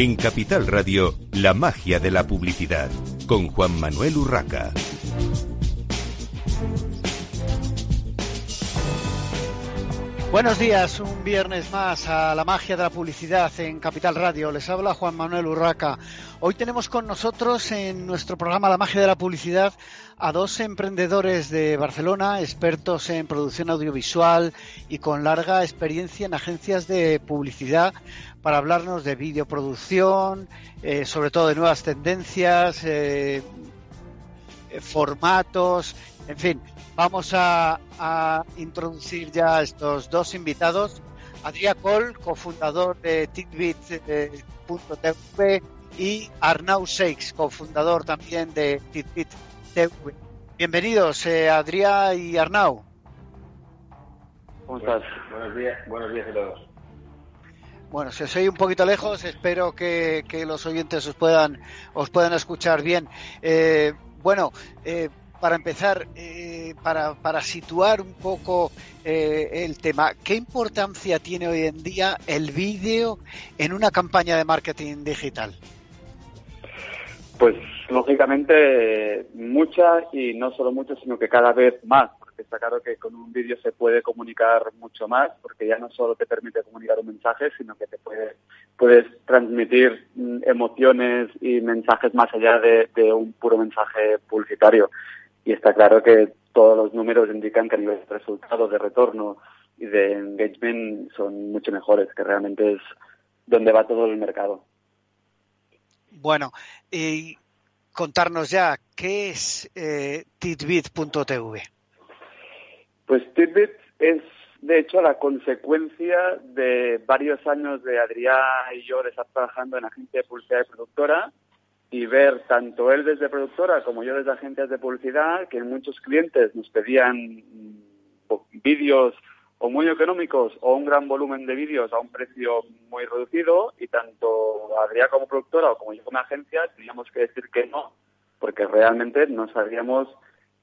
En Capital Radio, la magia de la publicidad, con Juan Manuel Urraca. Buenos días, un viernes más a la magia de la publicidad en Capital Radio. Les habla Juan Manuel Urraca. Hoy tenemos con nosotros en nuestro programa La magia de la publicidad a dos emprendedores de Barcelona, expertos en producción audiovisual y con larga experiencia en agencias de publicidad para hablarnos de videoproducción, eh, sobre todo de nuevas tendencias, eh, formatos, en fin, vamos a, introducir ya a estos dos invitados. Adrián Col, cofundador de Titbit.tv y Arnau Seix, cofundador también de Titbit TV. Bienvenidos, eh, Adrián y Arnau. ¿Cómo estás? Buenos días, buenos días a todos. Bueno, si os un poquito lejos, espero que, los oyentes os puedan, os puedan escuchar bien. Eh, bueno, eh, para empezar, eh, para, para, situar un poco eh, el tema, ¿qué importancia tiene hoy en día el vídeo en una campaña de marketing digital? Pues lógicamente mucha y no solo mucha, sino que cada vez más, está claro que con un vídeo se puede comunicar mucho más, porque ya no solo te permite comunicar un mensaje, sino que te puede, puedes transmitir mm, emociones y mensajes más allá de un puro mensaje publicitario y está claro que todos los números indican que a resultados, de retorno y de engagement son mucho mejores, que realmente es donde va todo el mercado. Bueno, y contarnos ya, ¿qué es eh, Titbit.tv? Pues Titbit es, de hecho, la consecuencia de varios años de Adrián y yo de estar trabajando en agencia de publicidad y productora y ver tanto él desde productora como yo desde agencias de publicidad que muchos clientes nos pedían mm, vídeos o muy económicos o un gran volumen de vídeos a un precio muy reducido y tanto Adrián como productora o como yo como agencia teníamos que decir que no porque realmente no sabíamos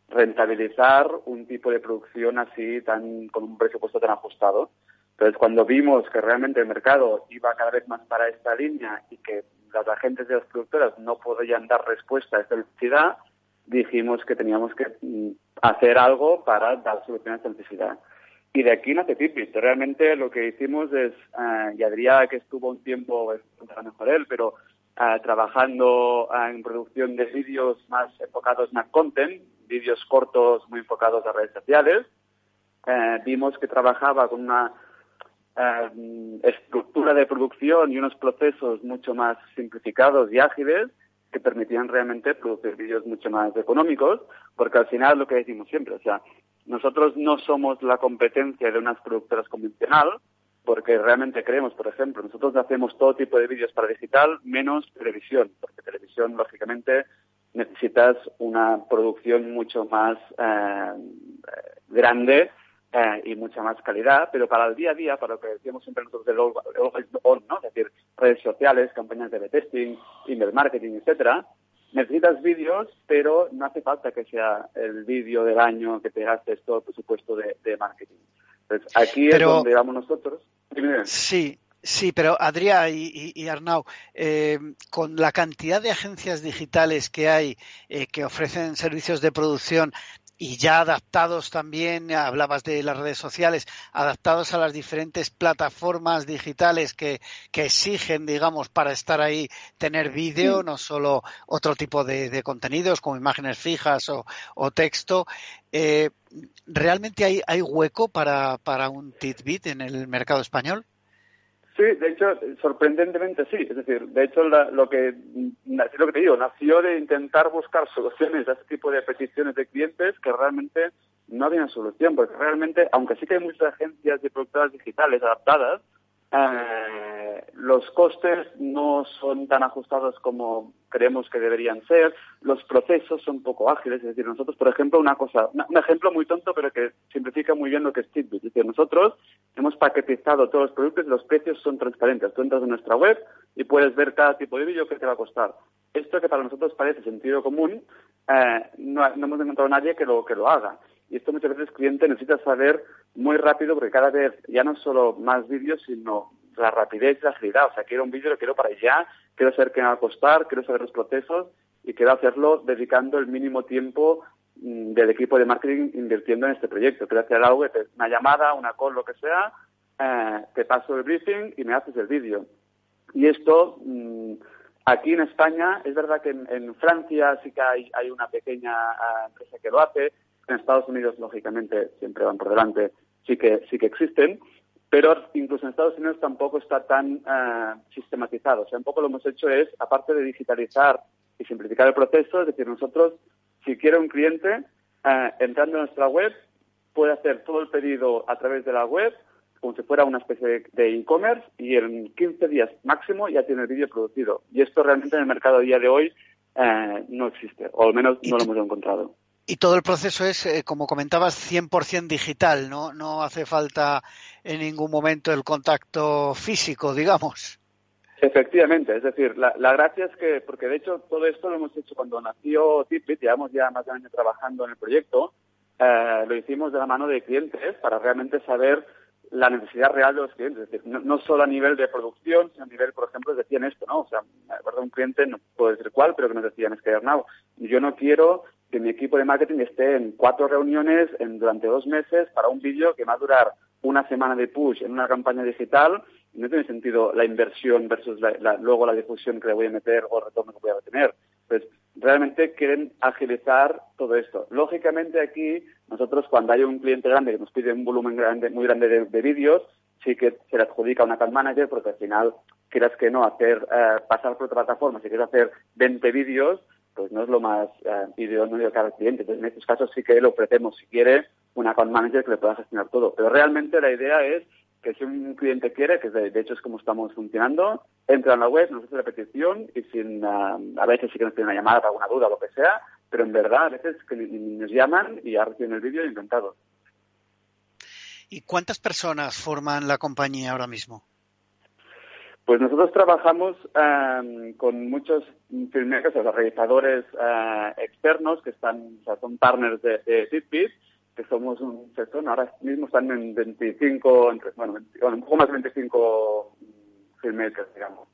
rentabilizar un tipo de producción así tan con un presupuesto tan ajustado. Entonces, cuando vimos que realmente el mercado iba cada vez más para esta línea y que las agentes de las productoras no podían dar respuesta a esta necesidad, dijimos que teníamos que mm, hacer algo para dar solución a esta necesidad. Y de aquí nace Tipit. Realmente lo que hicimos es, uh, y Adrián, que estuvo un tiempo, es mejor él, pero eh, trabajando eh, en producción de vídeos más enfocados en content, vídeos cortos muy enfocados a redes sociales, vimos que trabajaba con una Em, estructura de producción y unos procesos mucho más simplificados y ágiles que permitían realmente producir vídeos mucho más económicos, porque al final lo que decimos siempre, o sea, nosotros no somos la competencia de unas productoras convencional, porque realmente creemos, por ejemplo, nosotros hacemos todo tipo de vídeos para digital, menos televisión, porque televisión, lógicamente, necesitas una producción mucho más eh, grande eh, y mucha más calidad, pero para el día a día, para lo que decíamos siempre nosotros del on, ¿no? es decir, redes sociales, campañas de testing, email marketing, etcétera, necesitas vídeos, pero no hace falta que sea el vídeo del año que te gastes todo el presupuesto de, marketing. Entonces, aquí es donde vamos nosotros. Sí, Sí, pero Adrián y, Arnau, eh, con la cantidad de agencias digitales que hay eh, que ofrecen servicios de producción, y ya adaptados también, hablabas de las redes sociales, adaptados a las diferentes plataformas digitales que, que exigen, digamos, para estar ahí, tener vídeo, no solo otro tipo de, contenidos como imágenes fijas o, o texto. Eh, ¿Realmente hay, hay hueco para, para un Titbit en el mercado español? Sí, de hecho, sorprendentemente sí. Es decir, de hecho, lo que lo que te digo, nació de intentar buscar soluciones a este tipo de peticiones de clientes que realmente no habían solución, porque realmente, aunque sí que hay muchas agencias de productoras digitales adaptadas, eh, los costes no son tan ajustados como creemos que deberían ser, los procesos son poco ágiles, es decir, nosotros, por ejemplo, una cosa, un ejemplo muy tonto, pero que simplifica muy bien lo que es Titbit, es decir, nosotros hemos paquetizado todos los productos y los precios son transparentes. Tú entras en nuestra web y puedes ver cada tipo de vídeo que te va a costar. Esto que para nosotros parece sentido común, eh, no, no, hemos encontrado a nadie que lo, que lo haga. Y esto muchas veces el cliente necesita saber muy rápido porque cada vez ya no solo más vídeos, sino la rapidez y la agilidad. O sea, quiero un vídeo, lo quiero para allá quiero saber qué va a costar, quiero saber los procesos y quiero hacerlo dedicando el mínimo tiempo mm, del equipo de marketing invirtiendo en este proyecto. Quiero hacer algo, una llamada, una call, lo que sea, eh, te paso el briefing y me haces el vídeo. Y esto, mm, aquí en España, es verdad que en, Francia sí que hay, hay una pequeña eh, empresa que lo hace, en Estados Unidos, lógicamente, siempre van por delante, sí que, sí que existen, pero incluso en Estados Unidos tampoco está tan eh, sistematizado. O sea, un poco lo hemos hecho es, aparte de digitalizar y simplificar el proceso, es decir, nosotros, si quiere un cliente, eh, entrando en nuestra web, puede hacer todo el pedido a través de la web, como si fuera una especie de e-commerce, y en 15 días máximo ya tiene el vídeo producido. Y esto realmente en el mercado a día de hoy eh, no existe, o al menos no lo hemos encontrado. Y todo el proceso es, eh, como comentabas, 100% digital, ¿no? No hace falta en ningún momento el contacto físico, digamos. Efectivamente, es decir, la, gracia es que, porque de hecho todo esto lo hemos hecho cuando nació Tipit, llevamos ya más de un año trabajando en el proyecto, eh, lo hicimos de la mano de clientes para realmente saber la necesidad real de los clientes, es decir, no, solo a nivel de producción, sino a nivel, por ejemplo, decían esto, ¿no? O sea, un cliente, no puedo decir cuál, pero que nos decían, es que Arnau, yo no quiero que mi equipo de marketing esté en cuatro reuniones durante dos meses para un vídeo que va a durar una semana de push en una campaña digital no tiene sentido la inversión versus luego la difusión que le voy a meter o el retorno que voy a tener. Pues realmente quieren agilizar todo esto. Lógicamente aquí nosotros cuando hay un cliente grande que nos pide un volumen grande, muy grande de, vídeos, sí que se le adjudica a una account manager porque al final quieras que no hacer eh, pasar por otra plataforma, si quieres hacer 20 vídeos, pues no es lo más eh, idóneo para el cliente. Entonces, en estos casos sí que le ofrecemos, si quiere, un account manager que le pueda gestionar todo. Pero realmente la idea es que si un cliente quiere, que de, hecho es como estamos funcionando, entra en la web, nos hace la petición y sin, ah, a veces sí que nos tiene una llamada para alguna duda o lo que sea, pero en verdad a veces que nos llaman y ya reciben el vídeo inventado. ¿Y cuántas personas forman la compañía ahora mismo? Pues nosotros trabajamos em, con muchos filmmakers, o sea, realizadores eh, externos que están, o sea, son partners de, de que somos un sector, ahora mismo están en 25, entre, bueno, un poco más de 25 filmmakers, digamos.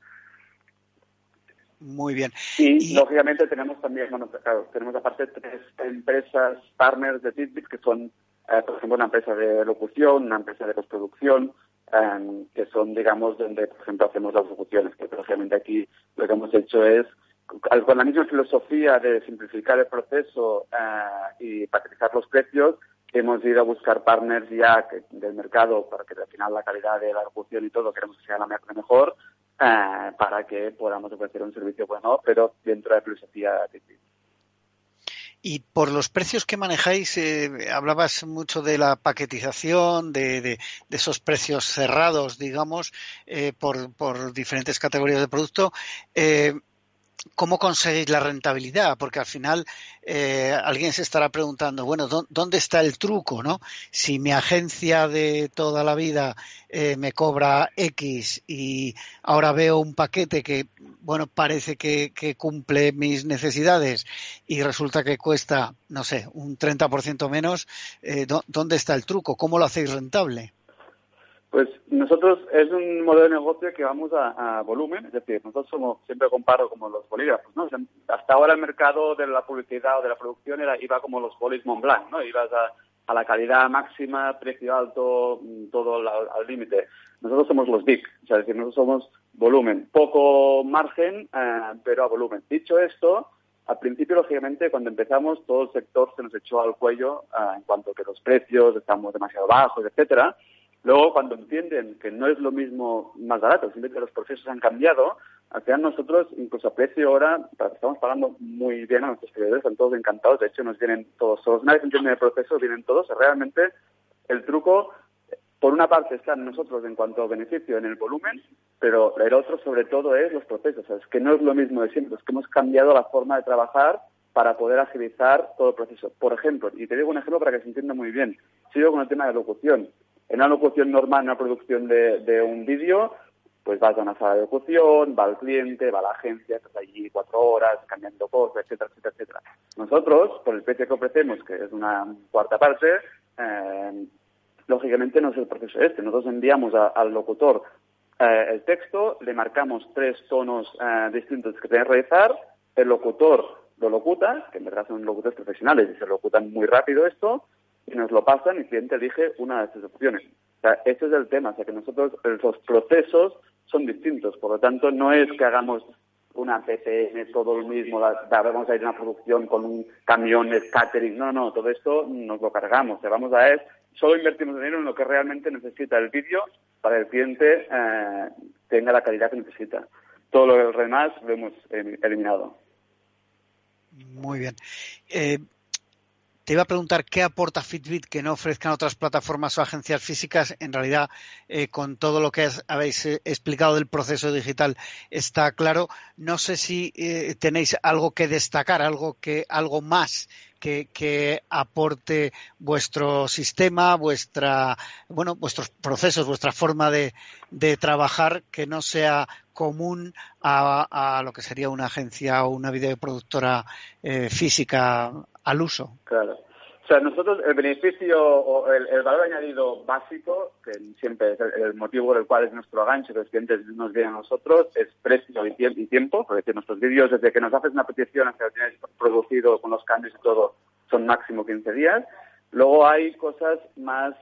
Muy bien. Y, lógicamente tenemos también, bueno, claro, tenemos aparte tres empresas partners de Fitbit que son, eh, por ejemplo, una empresa de locución, una empresa de postproducción, Em, que son, digamos, donde, por ejemplo, hacemos las ejecuciones, que precisamente aquí lo que hemos hecho es, con la misma filosofía de simplificar el proceso eh, y paquetizar los precios, hemos ido a buscar partners ya del mercado para que al final la calidad de la ejecución y todo queremos que sea la mejor, eh, para que podamos ofrecer un servicio bueno, pero dentro de la filosofía de y por los precios que manejáis, eh, hablabas mucho de la paquetización, de, de, esos precios cerrados, digamos, eh, por, por, diferentes categorías de producto. Eh, ¿Cómo conseguís la rentabilidad? Porque al final eh, alguien se estará preguntando, bueno, ¿dónde está el truco? ¿no? Si mi agencia de toda la vida eh, me cobra X y ahora veo un paquete que, bueno, parece que, cumple mis necesidades y resulta que cuesta, no sé, un 30% menos, eh, ¿dónde está el truco? ¿Cómo lo hacéis rentable? Pues nosotros es un modelo de negocio que vamos a, volumen, es decir, nosotros somos, siempre comparo como los bolígrafos, ¿no? hasta ahora el mercado de la publicidad o de la producción era, iba como los bolis Montblanc, ¿no? Ibas a, la calidad máxima, precio alto, mm, todo al límite. Nosotros somos los big, o sea, es decir, nosotros somos volumen, poco margen, eh, pero a volumen. Dicho esto, al principio, lógicamente, cuando empezamos, todo el sector se nos echó al cuello eh, en cuanto a que los precios estamos demasiado bajos, etcétera. Luego, cuando entienden que no es lo mismo más barato, simplemente que los procesos han cambiado, al final nosotros, incluso a precio ahora, estamos pagando muy bien a nuestros clientes, están todos encantados, de hecho nos vienen todos solos. Una vez entienden el proceso, vienen todos. Realmente, el truco, por una parte, está en nosotros en cuanto a beneficio en el volumen, pero el otro, sobre todo, es los procesos. es que no es lo mismo de siempre, es que hemos cambiado la forma de trabajar para poder agilizar todo el proceso. Por ejemplo, y te digo un ejemplo para que se entienda muy bien, sigo con el tema de locución. En una locución normal, en una producción de, un vídeo, pues vas a una sala de locución, va al cliente, va la agencia, estás allí cuatro horas cambiando cosas, etcétera, etcétera, etcétera. Nosotros, por el precio que ofrecemos, que es una cuarta parte, eh, lógicamente no es el proceso este. Nosotros enviamos al locutor eh, el texto, le marcamos tres tonos eh, distintos que tiene que realizar, el locutor lo locuta, que en verdad son locutores profesionales y se locutan muy rápido esto, y nos lo pasan y el cliente elige una de estas opciones. O sea, este es el tema, o sea que nosotros los procesos son distintos, por lo tanto no es que hagamos una PPN, todo lo mismo, vamos a ir a una producción con un camión de catering, no, no, todo esto nos lo cargamos, o sea, vamos a ver, solo invertimos dinero en lo que realmente necesita el vídeo para que el cliente eh, tenga la calidad que necesita. Todo lo demás lo hemos eliminado. Muy bien. Eh, te iba a preguntar qué aporta Fitbit que no ofrezcan otras plataformas o agencias físicas. En realidad, eh, con todo lo que habéis eh, explicado del proceso digital, está claro. No sé si eh, tenéis algo que destacar, algo que, algo más que, aporte vuestro sistema, vuestra, bueno, vuestros procesos, vuestra forma de, trabajar que no sea común a, lo que sería una agencia o una videoproductora física al uso. Claro. O sea, nosotros el beneficio o el, valor añadido básico, que siempre es el, motivo por el cual es nuestro gancho, que los clientes nos vienen a nosotros, es precio y, tiempo, porque nuestros vídeos, desde que nos haces una petición hasta que lo tienes producido con los cambios y todo, son máximo 15 días. Luego hay cosas más,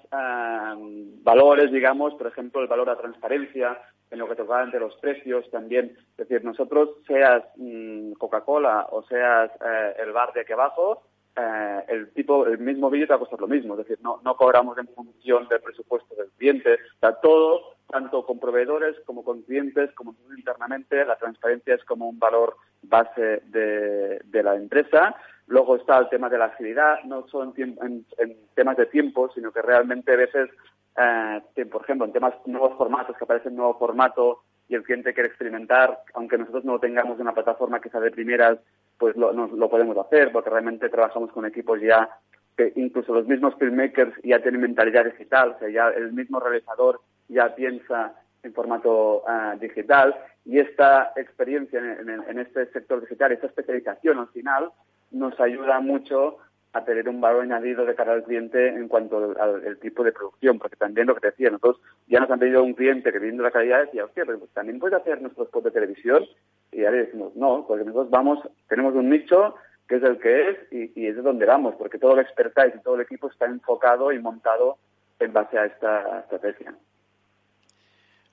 valores, digamos, por ejemplo, el valor a transparencia, en lo que toca entre los precios también. Es decir, nosotros, seas mm, Coca-Cola o seas eh, el bar de aquí abajo, eh, el tipo, el mismo vídeo te va a costar lo mismo, es decir, no, no cobramos en función del presupuesto del cliente, o todo, tanto con proveedores como con clientes, como internamente, la transparencia es como un valor base de, la empresa. Luego está el tema de la agilidad, no solo en, temas de tiempo, sino que realmente a veces, eh, por ejemplo, en temas nuevos formatos, que aparece un nuevo formato y el cliente quiere experimentar, aunque nosotros no tengamos una plataforma que sea de primeras, pues lo, lo podemos hacer, porque realmente trabajamos con equipos ya que incluso los mismos filmmakers ya tienen mentalidad digital, o sea, ya el mismo realizador ya piensa en formato ah, digital y esta experiencia en, este sector digital, esta especialización al final, nos ayuda mucho a tener un valor añadido de cara al cliente en cuanto al, tipo de producción, porque también lo que te decía, nosotros ya nos han pedido un cliente que viendo la calidad decía, hostia, pero pues también puedes hacer nuestros spots de televisión, y le decimos, no, porque nosotros vamos, tenemos un nicho que es el que es y, es de donde vamos, porque todo el expertise y todo el equipo está enfocado y montado en base a esta estrategia.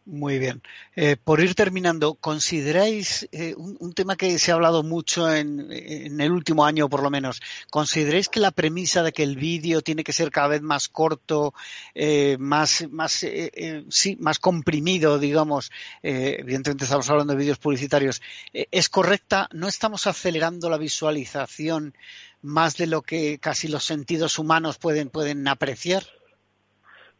Muy bien. Eh, por ir terminando, ¿consideráis eh, un, tema que se ha hablado mucho en, el último año, por lo menos? ¿Consideráis que la premisa de que el vídeo tiene que ser cada vez más corto, eh, más, más, sí, más comprimido, digamos? evidentemente estamos hablando de vídeos publicitarios. ¿Es correcta? ¿No estamos acelerando la visualización más de lo que casi los sentidos humanos pueden, pueden apreciar?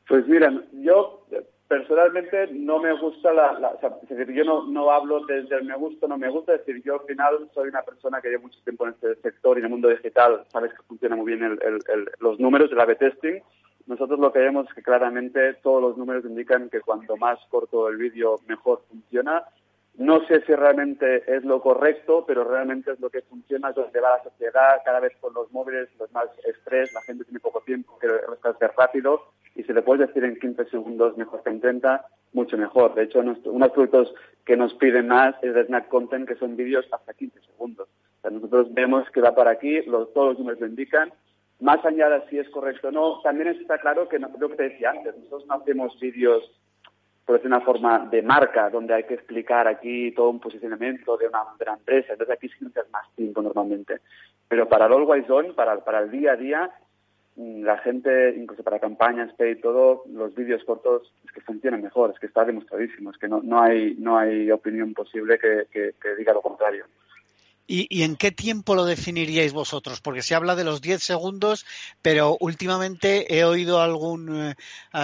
Pues mira, yo personalmente no me gusta la, sea, es decir, yo no, no hablo desde el me gusta no me gusta, es decir, yo al final soy una persona que lleva mucho tiempo en este sector y en el mundo digital, sabes que funciona muy bien el, el, los números del A-B testing. Nosotros lo que vemos es que claramente todos los números indican que cuanto más corto el vídeo, mejor funciona. No sé si realmente es lo correcto, pero realmente es lo que funciona, es donde va la sociedad, cada vez con los móviles, los más estrés, la gente tiene poco tiempo, quiere hacer rápido, si le puedes decir en 15 segundos mejor que en 30, mucho mejor. De hecho, unos productos que nos piden más es de Snack Content, que son vídeos hasta 15 segundos. O sea, nosotros vemos que va para aquí, todos los números lo indican. Más allá de si es correcto o no, también está claro que, no, lo que te decía antes, nosotros no hacemos vídeos por decir una forma de marca, donde hay que explicar aquí todo un posicionamiento de una, de empresa. Entonces aquí sí necesitas más tiempo normalmente. Pero para el Always On, para, para el día a día, la gente, incluso para campañas, pay, todo, los vídeos cortos es que funcionan mejor, es que está demostradísimo, es que no, no, hay, no hay opinión posible que diga lo contrario. ¿Y, en qué tiempo lo definiríais vosotros? Porque se habla de los 10 segundos, pero últimamente he oído algún, eh,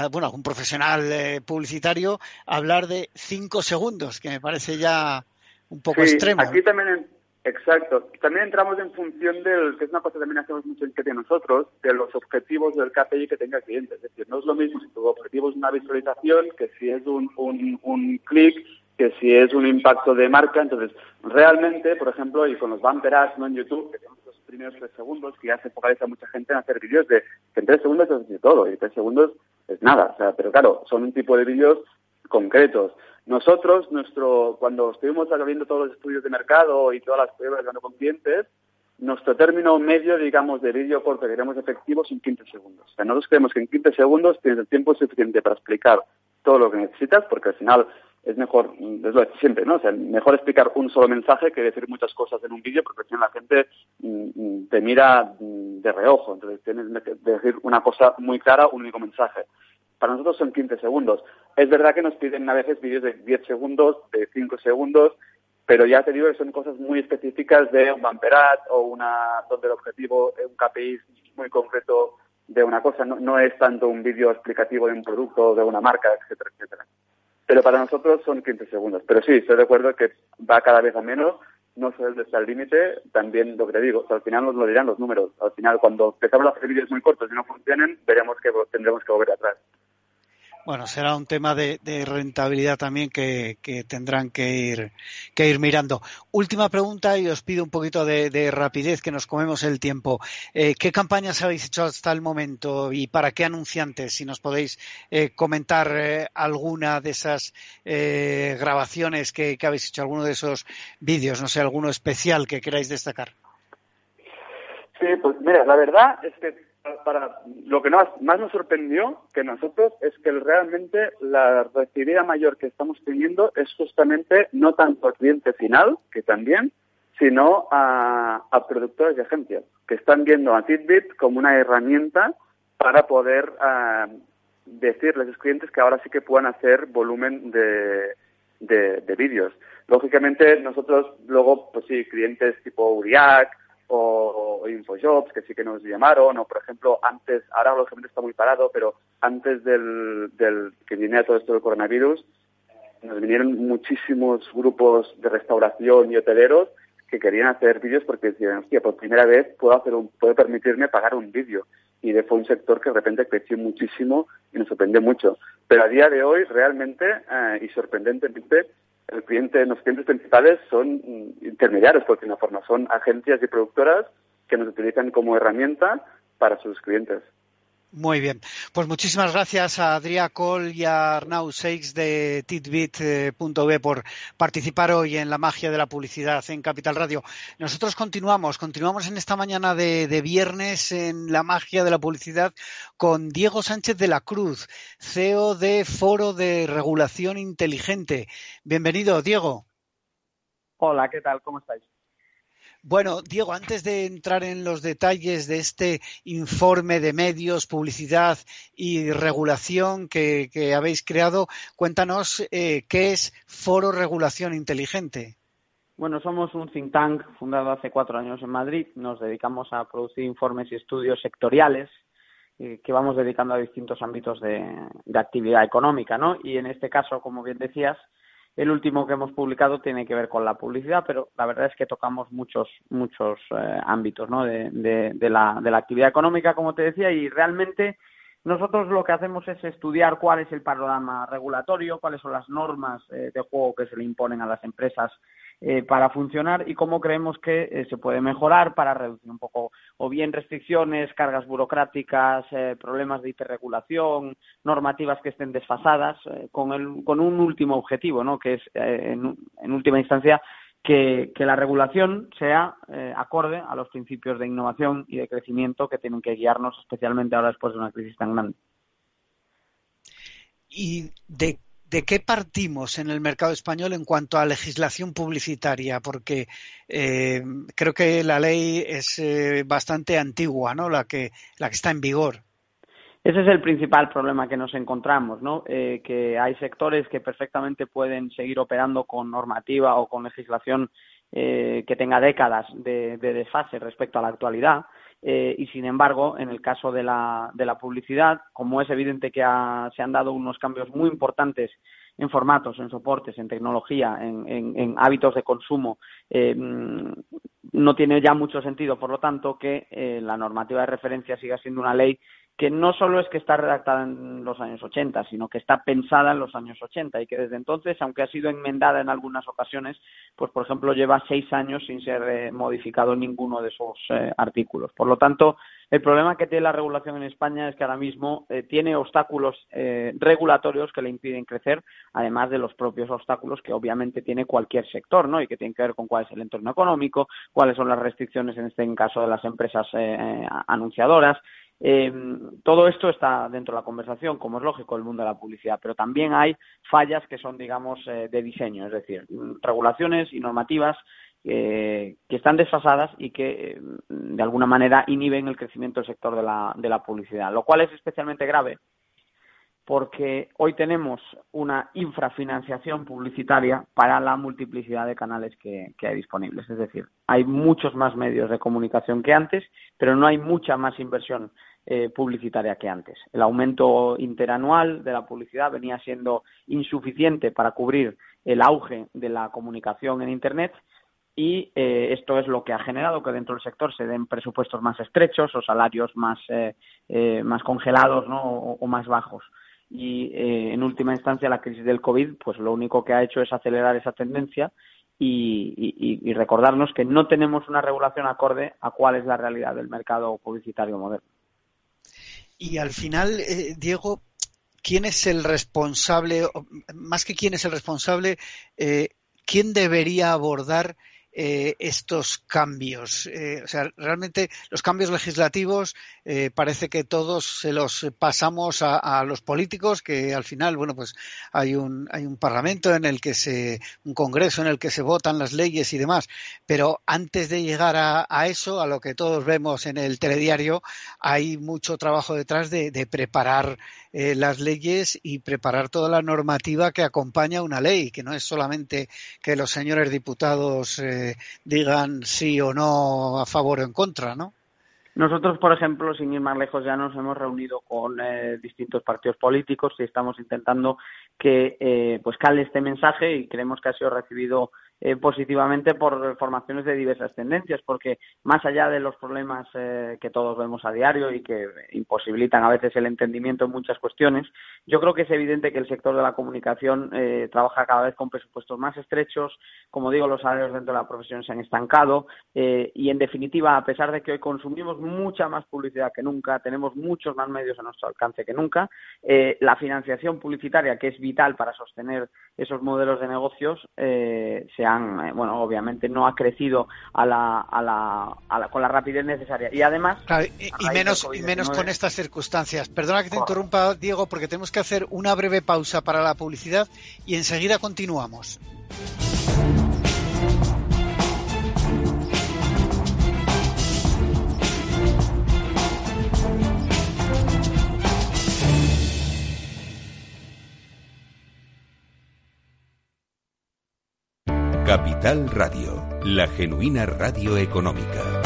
bueno, algún profesional eh, publicitario hablar de 5 segundos, que me parece ya un poco sí, extremo. Aquí también, exacto. También entramos en función del, que es una cosa que también hacemos mucho en nosotros, de los objetivos del KPI que tenga el cliente. Es decir, no es lo mismo si tu objetivo es una visualización que si es un, un, un clic que si es un impacto de marca, entonces realmente, por ejemplo, y con los bumper ads ¿no? en YouTube, que tenemos los primeros tres segundos, que ya se focaliza mucha gente en hacer vídeos de que en tres segundos es todo, y tres segundos es nada, o sea, pero claro, son un tipo de vídeos concretos. Nosotros, nuestro, cuando estuvimos abriendo todos los estudios de mercado y todas las pruebas dando con clientes, nuestro término medio, digamos, de vídeo corto que queremos efectivo son 15 segundos. O sea, nosotros creemos que en 15 segundos tienes el tiempo suficiente para explicar todo lo que necesitas, porque al final es mejor, es lo de siempre, ¿no? O sea, mejor explicar un solo mensaje que decir muchas cosas en un vídeo, porque si no la gente mm, mm, te mira mm, de reojo. Entonces tienes que decir una cosa muy clara, un único mensaje. Para nosotros son 15 segundos. Es verdad que nos piden a veces vídeos de 10 segundos, de 5 segundos, pero ya te digo que son cosas muy específicas de un bumperat o una donde el objetivo es un KPI muy concreto de una cosa, no, es tanto un vídeo explicativo de un producto, de una marca, etcétera, etcétera. Pero para nosotros son 15 segundos. Pero sí, estoy de acuerdo que va cada vez a menos, no dónde está el límite, también lo que te digo, al final nos lo dirán los números. Al final, cuando empezamos a hacer vídeos muy cortos y no funcionen, veremos que tendremos que volver atrás. Bueno, será un tema de, rentabilidad también que, tendrán que ir, que ir mirando. Última pregunta y os pido un poquito de, rapidez, que nos comemos el tiempo. Eh, ¿Qué campañas habéis hecho hasta el momento y para qué anunciantes? Si nos podéis eh, comentar eh, alguna de esas grabaciones que, que habéis hecho, alguno de esos vídeos, no sé, alguno especial que queráis destacar. Sí, pues mira, la verdad es que para lo que más, nos sorprendió que nosotros es que realmente la recibida mayor que estamos teniendo es justamente no tanto al cliente final, que también, sino a, productores y agencias, que están viendo a Titbit como una herramienta para poder ah, decirles a sus clientes que ahora sí que puedan hacer volumen de, de, vídeos. Lógicamente, nosotros luego, pues sí, clientes tipo Uriac, o, Infojobs, que sí que nos llamaron, o por ejemplo, antes, ahora lógicamente está muy parado, pero antes del, del que viniera todo esto del coronavirus, nos vinieron muchísimos grupos de restauración y hoteleros que querían hacer vídeos porque decían, hostia, por primera vez puedo hacer un, puedo permitirme pagar un vídeo. Y de fue un sector que de repente creció muchísimo y nos sorprendió mucho. Pero a día de hoy, realmente, eh, y sorprendentemente, el cliente, los clientes principales son intermediarios, porque en la forma son agencias y productoras que nos utilizan como herramienta para sus clientes. Muy bien. Pues muchísimas gracias a Adrià Col y a Arnau Seix de titbit.b por participar hoy en la magia de la publicidad en Capital Radio. Nosotros continuamos, continuamos en esta mañana de, de viernes en la magia de la publicidad con Diego Sánchez de la Cruz, CEO de Foro de Regulación Inteligente. Bienvenido, Diego. Hola, ¿qué tal? ¿Cómo estáis? Bueno, Diego, antes de entrar en los detalles de este informe de medios, publicidad y regulación que, habéis creado, cuéntanos eh, qué es Foro Regulación Inteligente. Bueno, somos un think tank fundado hace cuatro años en Madrid. Nos dedicamos a producir informes y estudios sectoriales eh, que vamos dedicando a distintos ámbitos de, de actividad económica, ¿no? Y en este caso, como bien decías, el último que hemos publicado tiene que ver con la publicidad, pero la verdad es que tocamos muchos muchos eh, ámbitos de la actividad económica, como te decía, y realmente nosotros lo que hacemos es estudiar cuál es el panorama regulatorio, cuáles son las normas eh, de juego que se le imponen a las empresas eh, para funcionar y cómo creemos que eh, se puede mejorar para reducir un poco o bien restricciones, cargas burocráticas, eh, problemas de hiperregulación, normativas que estén desfasadas, con, el, con un último objetivo, ¿no? que es, en, última instancia, que, que, la regulación sea acorde a los principios de innovación y de crecimiento que tienen que guiarnos, especialmente ahora después de una crisis tan grande. ¿Y de ¿de qué partimos en el mercado español en cuanto a legislación publicitaria? Porque eh, creo que la ley es eh, bastante antigua, ¿no? La que, la que está en vigor. Ese es el principal problema que nos encontramos, ¿no? Eh, que hay sectores que perfectamente pueden seguir operando con normativa o con legislación que tenga décadas de, desfase respecto a la actualidad. Y sin embargo, en el caso de la, de la publicidad, como es evidente que se han dado unos cambios muy importantes en formatos, en soportes, en tecnología, en, hábitos de consumo, eh, no tiene ya mucho sentido, por lo tanto, que eh, la normativa de referencia siga siendo una ley que no solo es que está redactada en los años 80, sino que está pensada en los años 80 y que desde entonces, aunque ha sido enmendada en algunas ocasiones, pues por ejemplo lleva seis años sin ser eh, modificado ninguno de esos eh, artículos. Por lo tanto, el problema que tiene la regulación en España es que ahora mismo eh, tiene obstáculos regulatorios que le impiden crecer, además de los propios obstáculos que obviamente tiene cualquier sector, ¿no? Y que tienen que ver con cuál es el entorno económico, cuáles son las restricciones en este caso de las empresas anunciadoras, eh, todo esto está dentro de la conversación, como es lógico, el mundo de la publicidad, pero también hay fallas que son, digamos, eh, de diseño, es decir, regulaciones y normativas eh, que están desfasadas y que, eh, de alguna manera, inhiben el crecimiento del sector de la, de la publicidad, lo cual es especialmente grave porque hoy tenemos una infrafinanciación publicitaria para la multiplicidad de canales que, hay disponibles. Es decir, hay muchos más medios de comunicación que antes, pero no hay mucha más inversión eh, publicitaria que antes. El aumento interanual de la publicidad venía siendo insuficiente para cubrir el auge de la comunicación en Internet y eh, esto es lo que ha generado que dentro del sector se den presupuestos más estrechos o salarios más, eh, más congelados o más bajos y eh, en última instancia la crisis del COVID pues lo único que ha hecho es acelerar esa tendencia y, recordarnos que no tenemos una regulación acorde a cuál es la realidad del mercado publicitario moderno. Y al final, eh, Diego, ¿quién es el responsable, más que quién es el responsable, eh, quién debería abordar eh, estos cambios. Eh, o sea, realmente los cambios legislativos eh, parece que todos se los pasamos a, los políticos, que al final, bueno, pues hay un, hay un parlamento en el que se, un congreso en el que se votan las leyes y demás. Pero antes de llegar a, eso, a lo que todos vemos en el telediario, hay mucho trabajo detrás de, de preparar las leyes y preparar toda la normativa que acompaña una ley, que no es solamente que los señores diputados digan sí o no a favor o en contra, ¿no? Nosotros, por ejemplo, sin ir más lejos, ya nos hemos reunido con eh, distintos partidos políticos y estamos intentando que eh, pues cale este mensaje y creemos que ha sido recibido eh, positivamente por formaciones de diversas tendencias, porque más allá de los problemas eh, que todos vemos a diario y que imposibilitan a veces el entendimiento en muchas cuestiones, yo creo que es evidente que el sector de la comunicación eh, trabaja cada vez con presupuestos más estrechos, como digo, los salarios dentro de la profesión se han estancado y, en definitiva, a pesar de que hoy consumimos mucha más publicidad que nunca, tenemos muchos más medios a nuestro alcance que nunca, la financiación publicitaria, que es vital para sostener esos modelos de negocios, se ha eh, bueno, obviamente no ha crecido a la, a la, con la rapidez necesaria. Y además... y, menos, y menos con estas circunstancias. Perdona que te interrumpa, Diego, porque tenemos que hacer una breve pausa para la publicidad y enseguida continuamos. Capital Radio, la genuina radio económica.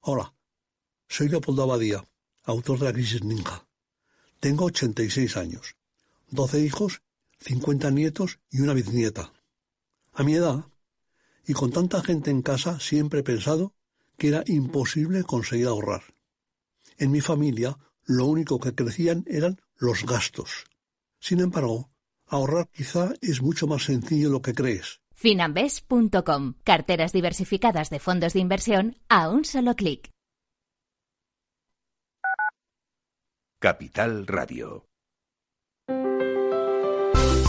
Hola, soy Leopoldo Abadía, autor de La Crisis Ninja. Tengo 86 años, 12 hijos, 50 nietos y una bisnieta. A mi edad, y con tanta gente en casa, siempre he pensado que era imposible conseguir ahorrar. En mi familia, lo único que crecían eran los gastos. Sin embargo, ahorrar quizá es mucho más sencillo de lo que crees. Finambes.com. Carteras diversificadas de fondos de inversión a un solo clic. Capital Radio.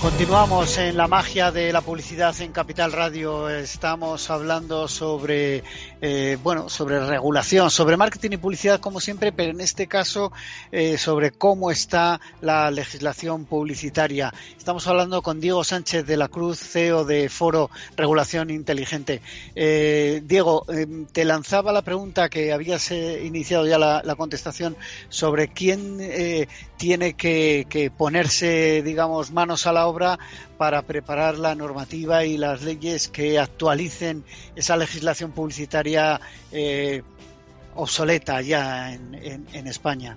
Continuamos en la magia de la publicidad en Capital Radio. Estamos hablando sobre, eh, bueno, sobre regulación, sobre marketing y publicidad como siempre, pero en este caso eh, sobre cómo está la legislación publicitaria. Estamos hablando con Diego Sánchez de la Cruz, CEO de Foro Regulación Inteligente. Eh, Diego, te lanzaba la pregunta que habías iniciado ya la, contestación sobre quién tiene que, que ponerse, digamos, manos a la obra para preparar la normativa y las leyes que actualicen esa legislación publicitaria eh, obsoleta ya en, España.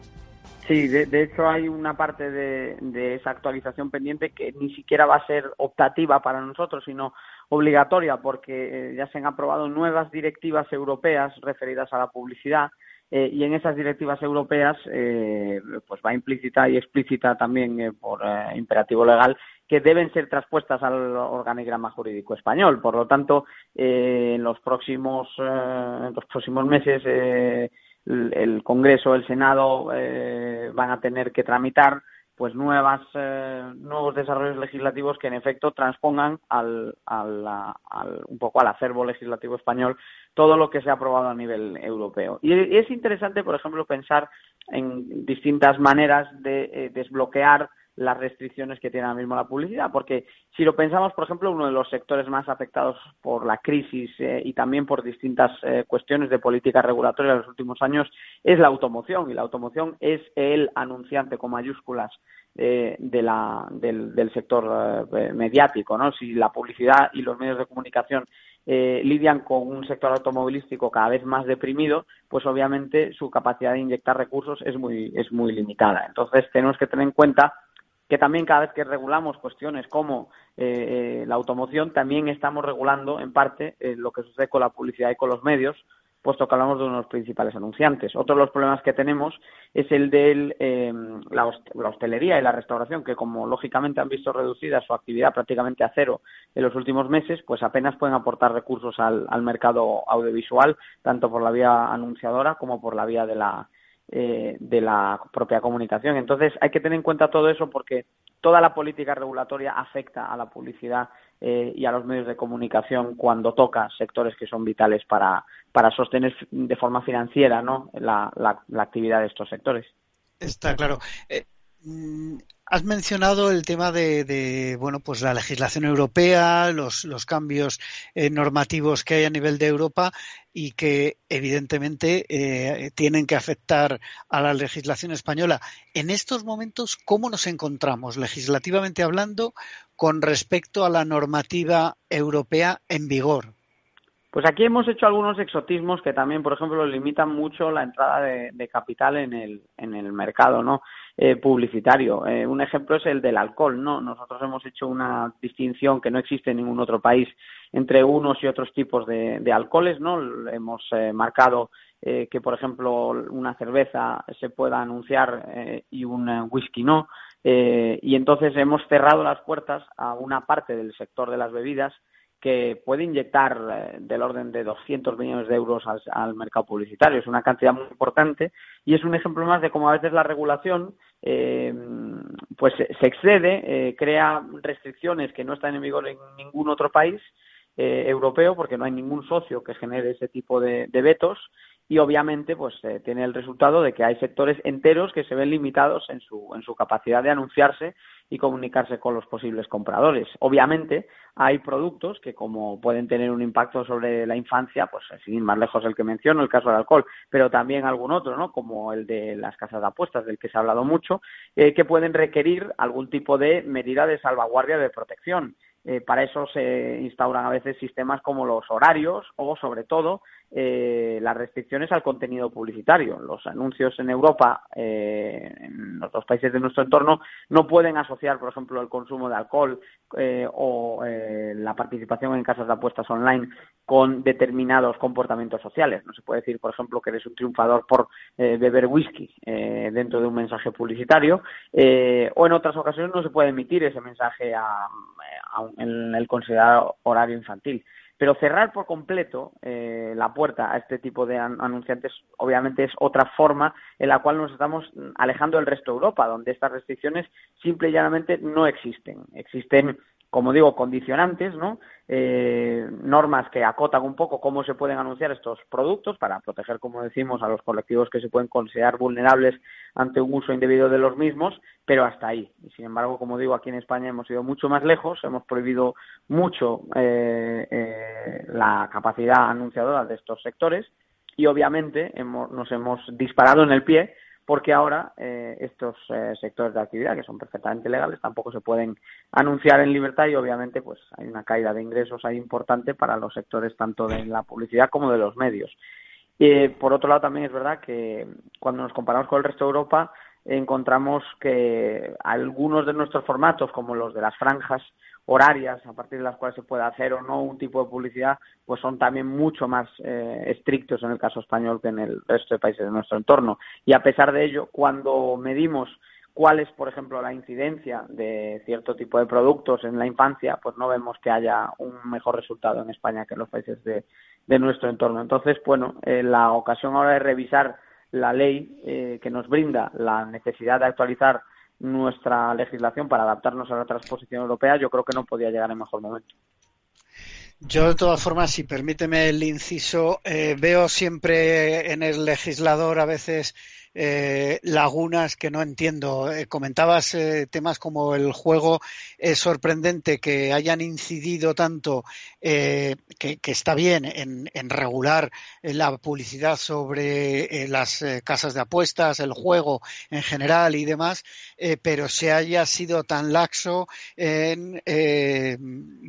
Sí, de, hecho hay una parte de, esa actualización pendiente que ni siquiera va a ser optativa para nosotros, sino obligatoria, porque eh, ya se han aprobado nuevas directivas europeas referidas a la publicidad eh, y en esas directivas europeas pues va implícita y explícita también por imperativo legal que deben ser traspuestas al organigrama jurídico español. Por lo tanto, en los próximos en los próximos meses el, Congreso, el Senado van a tener que tramitar pues nuevas nuevos desarrollos legislativos que en efecto transpongan al, al, un poco al acervo legislativo español todo lo que se ha aprobado a nivel europeo. Y es interesante, por ejemplo, pensar en distintas maneras de eh, desbloquear las restricciones que tiene ahora mismo la publicidad, porque si lo pensamos, por ejemplo, uno de los sectores más afectados por la crisis eh, y también por distintas eh, cuestiones de política regulatoria en los últimos años es la automoción, y la automoción es el anunciante con mayúsculas de la, del, del, sector mediático, ¿no? Si la publicidad y los medios de comunicación eh, lidian con un sector automovilístico cada vez más deprimido, pues obviamente su capacidad de inyectar recursos es muy, es muy limitada. Entonces tenemos que tener en cuenta que también cada vez que regulamos cuestiones como eh, eh, la automoción, también estamos regulando en parte lo que sucede con la publicidad y con los medios, puesto que hablamos de uno de los principales anunciantes. Otro de los problemas que tenemos es el de em, la, hostelería y la restauración, que como lógicamente han visto reducida su actividad prácticamente a cero en los últimos meses, pues apenas pueden aportar recursos al, mercado audiovisual, tanto por la vía anunciadora como por la vía de la, eh, de la propia comunicación. Entonces hay que tener en cuenta todo eso porque toda la política regulatoria afecta a la publicidad eh, y a los medios de comunicación cuando toca sectores que son vitales para, para sostener de forma financiera ¿no? la, la, actividad de estos sectores. Está claro. Eh, mm, has mencionado el tema de, bueno, pues la legislación europea, los, los cambios eh, normativos que hay a nivel de Europa y que evidentemente tienen que afectar a la legislación española. En estos momentos, ¿cómo nos encontramos legislativamente hablando con respecto a la normativa europea en vigor? Pues aquí hemos hecho algunos exotismos que también, por ejemplo, limitan mucho la entrada de, capital en el, en el mercado ¿no? Eh, publicitario. Eh, un ejemplo es el del alcohol. ¿no? Nosotros hemos hecho una distinción que no existe en ningún otro país entre unos y otros tipos de, alcoholes. ¿no? Hemos eh, marcado que, por ejemplo, una cerveza se pueda anunciar y un whisky no. y entonces hemos cerrado las puertas a una parte del sector de las bebidas que puede inyectar eh, del orden de 200 millones de euros al, mercado publicitario. Es una cantidad muy importante y es un ejemplo más de cómo a veces la regulación eh, pues se excede, eh, crea restricciones que no están en vigor en ningún otro país europeo porque no hay ningún socio que genere ese tipo de, vetos y obviamente pues eh, tiene el resultado de que hay sectores enteros que se ven limitados en su, en su capacidad de anunciarse y comunicarse con los posibles compradores. Obviamente hay productos que como pueden tener un impacto sobre la infancia, pues sin más lejos el que menciono, el caso del alcohol, pero también algún otro, ¿no? Como el de las casas de apuestas, del que se ha hablado mucho, eh, que pueden requerir algún tipo de medida de salvaguardia de protección. Eh, para eso se instauran a veces sistemas como los horarios o, sobre todo, eh, las restricciones al contenido publicitario. Los anuncios en Europa, eh, en los países de nuestro entorno, no pueden asociar, por ejemplo, el consumo de alcohol eh, o la participación en casas de apuestas online con determinados comportamientos sociales. No se puede decir, por ejemplo, que eres un triunfador por beber whisky dentro de un mensaje publicitario o en otras ocasiones no se puede emitir ese mensaje en el considerado horario infantil. Pero cerrar por completo eh, la puerta a este tipo de anunciantes obviamente es otra forma en la cual nos estamos alejando del resto de Europa, donde estas restricciones simple y llanamente no existen. Existen como digo, condicionantes, ¿no? Eh, normas que acotan un poco cómo se pueden anunciar estos productos para proteger, como decimos, a los colectivos que se pueden considerar vulnerables ante un uso indebido de los mismos, pero hasta ahí. Y sin embargo, como digo, aquí en España hemos ido mucho más lejos, hemos prohibido mucho eh, eh, la capacidad anunciadora de estos sectores y obviamente hemos, nos hemos disparado en el pie porque ahora eh, estos eh, sectores de actividad que son perfectamente legales tampoco se pueden anunciar en libertad y obviamente pues hay una caída de ingresos ahí importante para los sectores tanto de la publicidad como de los medios. Y por otro lado también es verdad que cuando nos comparamos con el resto de Europa encontramos que algunos de nuestros formatos como los de las franjas horarias a partir de las cuales se puede hacer o no un tipo de publicidad, pues son también mucho más eh, estrictos en el caso español que en el resto de países de nuestro entorno. Y a pesar de ello, cuando medimos cuál es, por ejemplo, la incidencia de cierto tipo de productos en la infancia, pues no vemos que haya un mejor resultado en España que en los países de, nuestro entorno. Entonces, bueno, eh, la ocasión ahora de revisar la ley eh, que nos brinda la necesidad de actualizar nuestra legislación para adaptarnos a la transposición europea, yo creo que no podía llegar en mejor momento. Yo, de todas formas, si permíteme el inciso, eh, veo siempre en el legislador a veces eh, lagunas que no entiendo. Eh, comentabas eh, temas como el juego. Es sorprendente que hayan incidido tanto, que, está bien, en, regular la publicidad sobre las casas de apuestas, el juego en general y demás, pero se haya sido tan laxo en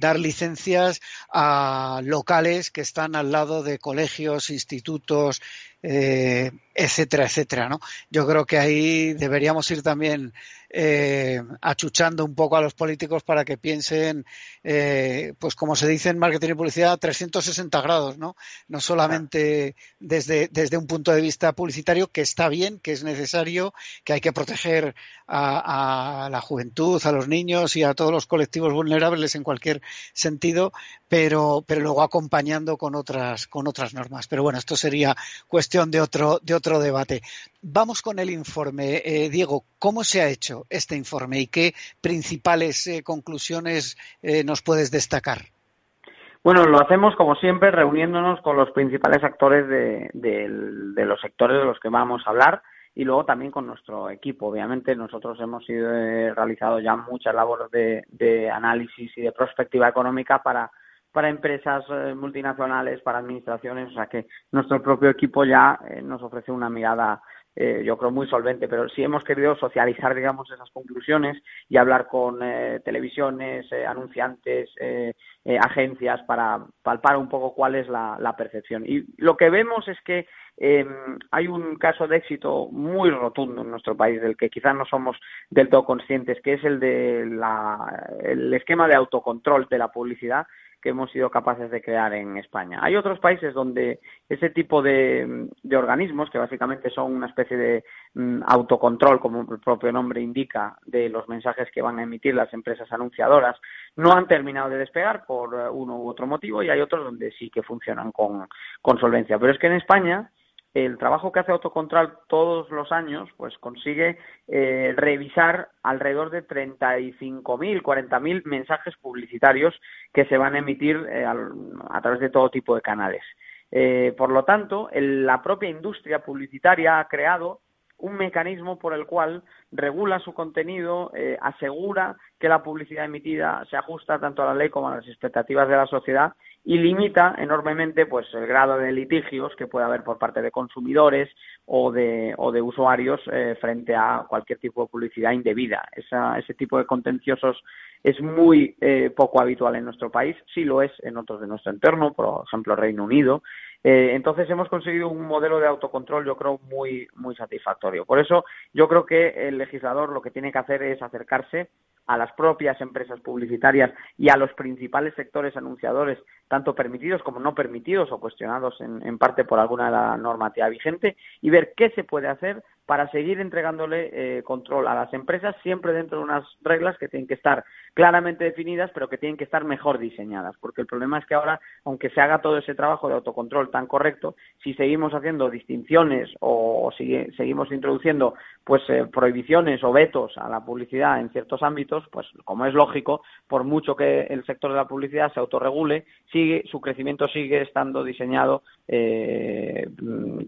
dar licencias a locales que están al lado de colegios, institutos, eh, etcétera, etcétera, ¿no? Yo creo que ahí deberíamos ir también eh, achuchando un poco a los políticos para que piensen, eh, pues como se dice en marketing y publicidad, 360 grados, ¿no? No solamente desde, desde un punto de vista publicitario, que está bien, que es necesario, que hay que proteger a, a la juventud, a los niños y a todos los colectivos vulnerables en cualquier sentido, pero, pero luego acompañando con otras, con otras normas. Pero bueno, esto sería cuestión de otro, de otro debate. Vamos con el informe. Eh, Diego, ¿cómo se ha hecho este informe y qué principales eh, conclusiones eh, nos puedes destacar? Bueno, lo hacemos como siempre reuniéndonos con los principales actores de, los sectores de los que vamos a hablar y luego también con nuestro equipo. Obviamente nosotros hemos ido, realizado ya muchas labores de, análisis y de prospectiva económica para para empresas multinacionales, para administraciones, o sea que nuestro propio equipo ya nos ofrece una mirada eh, yo creo muy solvente, pero sí hemos querido socializar, digamos, esas conclusiones y hablar con eh, televisiones, eh, anunciantes, agencias para palpar un poco cuál es la, percepción. Y lo que vemos es que em, hay un caso de éxito muy rotundo en nuestro país, del que quizás no somos del todo conscientes, que es el de la, esquema de autocontrol de la publicidad que hemos sido capaces de crear en España. Hay otros países donde ese tipo de, organismos, que básicamente son una especie de mm, autocontrol, como el propio nombre indica, de los mensajes que van a emitir las empresas anunciadoras, no han terminado de despegar por eh, uno u otro motivo y hay otros donde sí que funcionan con, con solvencia. Pero es que en España el trabajo que hace Autocontrol todos los años, pues consigue eh, revisar alrededor de 35.000, 40.000 mensajes publicitarios que se van a emitir eh, a, través de todo tipo de canales. Eh, por lo tanto, la propia industria publicitaria ha creado un mecanismo por el cual regula su contenido, eh, asegura que la publicidad emitida se ajusta tanto a la ley como a las expectativas de la sociedad y limita enormemente pues el grado de litigios que puede haber por parte de consumidores o de, o de usuarios eh, frente a cualquier tipo de publicidad indebida. ese tipo de contenciosos es muy eh, poco habitual en nuestro país, sí lo es en otros de nuestro entorno, por ejemplo Reino Unido, eh, entonces hemos conseguido un modelo de autocontrol, yo creo, muy, muy satisfactorio. Por eso yo creo que el legislador lo que tiene que hacer es acercarse a las propias empresas publicitarias y a los principales sectores anunciadores, tanto permitidos como no permitidos o cuestionados en, parte por alguna de la normativa vigente, y ver qué se puede hacer para seguir entregándole eh, control a las empresas siempre dentro de unas reglas que tienen que estar claramente definidas, pero que tienen que estar mejor diseñadas, porque el problema es que ahora, aunque se haga todo ese trabajo de autocontrol tan correcto, si seguimos haciendo distinciones o seguimos introduciendo pues eh, prohibiciones o vetos a la publicidad en ciertos ámbitos, pues como es lógico, por mucho que el sector de la publicidad se autorregule, sigue su crecimiento sigue estando diseñado eh,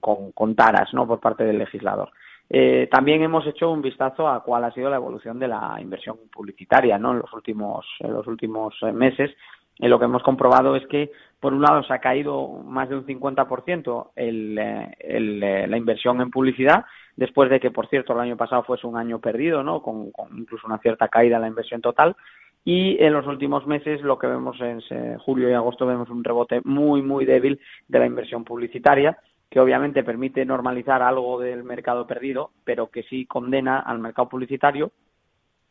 con, con taras, ¿no? por parte del legislador. Eh, también hemos hecho un vistazo a cuál ha sido la evolución de la inversión publicitaria ¿no? en los últimos, en los últimos eh, meses. Y lo que hemos comprobado es que, por un lado, se ha caído más de un 50% el, eh, la inversión en publicidad, después de que, por cierto, el año pasado fuese un año perdido, ¿no? con, incluso una cierta caída en la inversión total. Y en los últimos meses, lo que vemos en julio y agosto, vemos un rebote muy, muy débil de la inversión publicitaria que obviamente permite normalizar algo del mercado perdido, pero que sí condena al mercado publicitario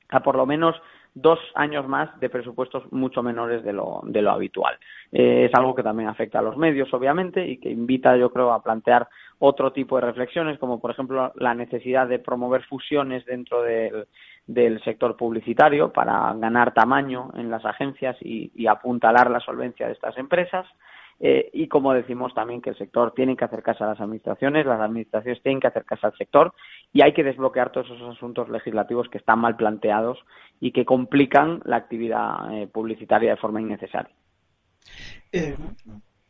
a por lo menos dos años más de presupuestos mucho menores de lo, de lo habitual. Eh, es algo que también afecta a los medios, obviamente, y que invita, yo creo, a plantear otro tipo de reflexiones, como por ejemplo la necesidad de promover fusiones dentro del, del sector publicitario para ganar tamaño en las agencias y, y apuntalar la solvencia de estas empresas. Eh, y como decimos también que el sector tiene que acercarse a las administraciones, las administraciones tienen que acercarse al sector y hay que desbloquear todos esos asuntos legislativos que están mal planteados y que complican la actividad eh, publicitaria de forma innecesaria. Eh,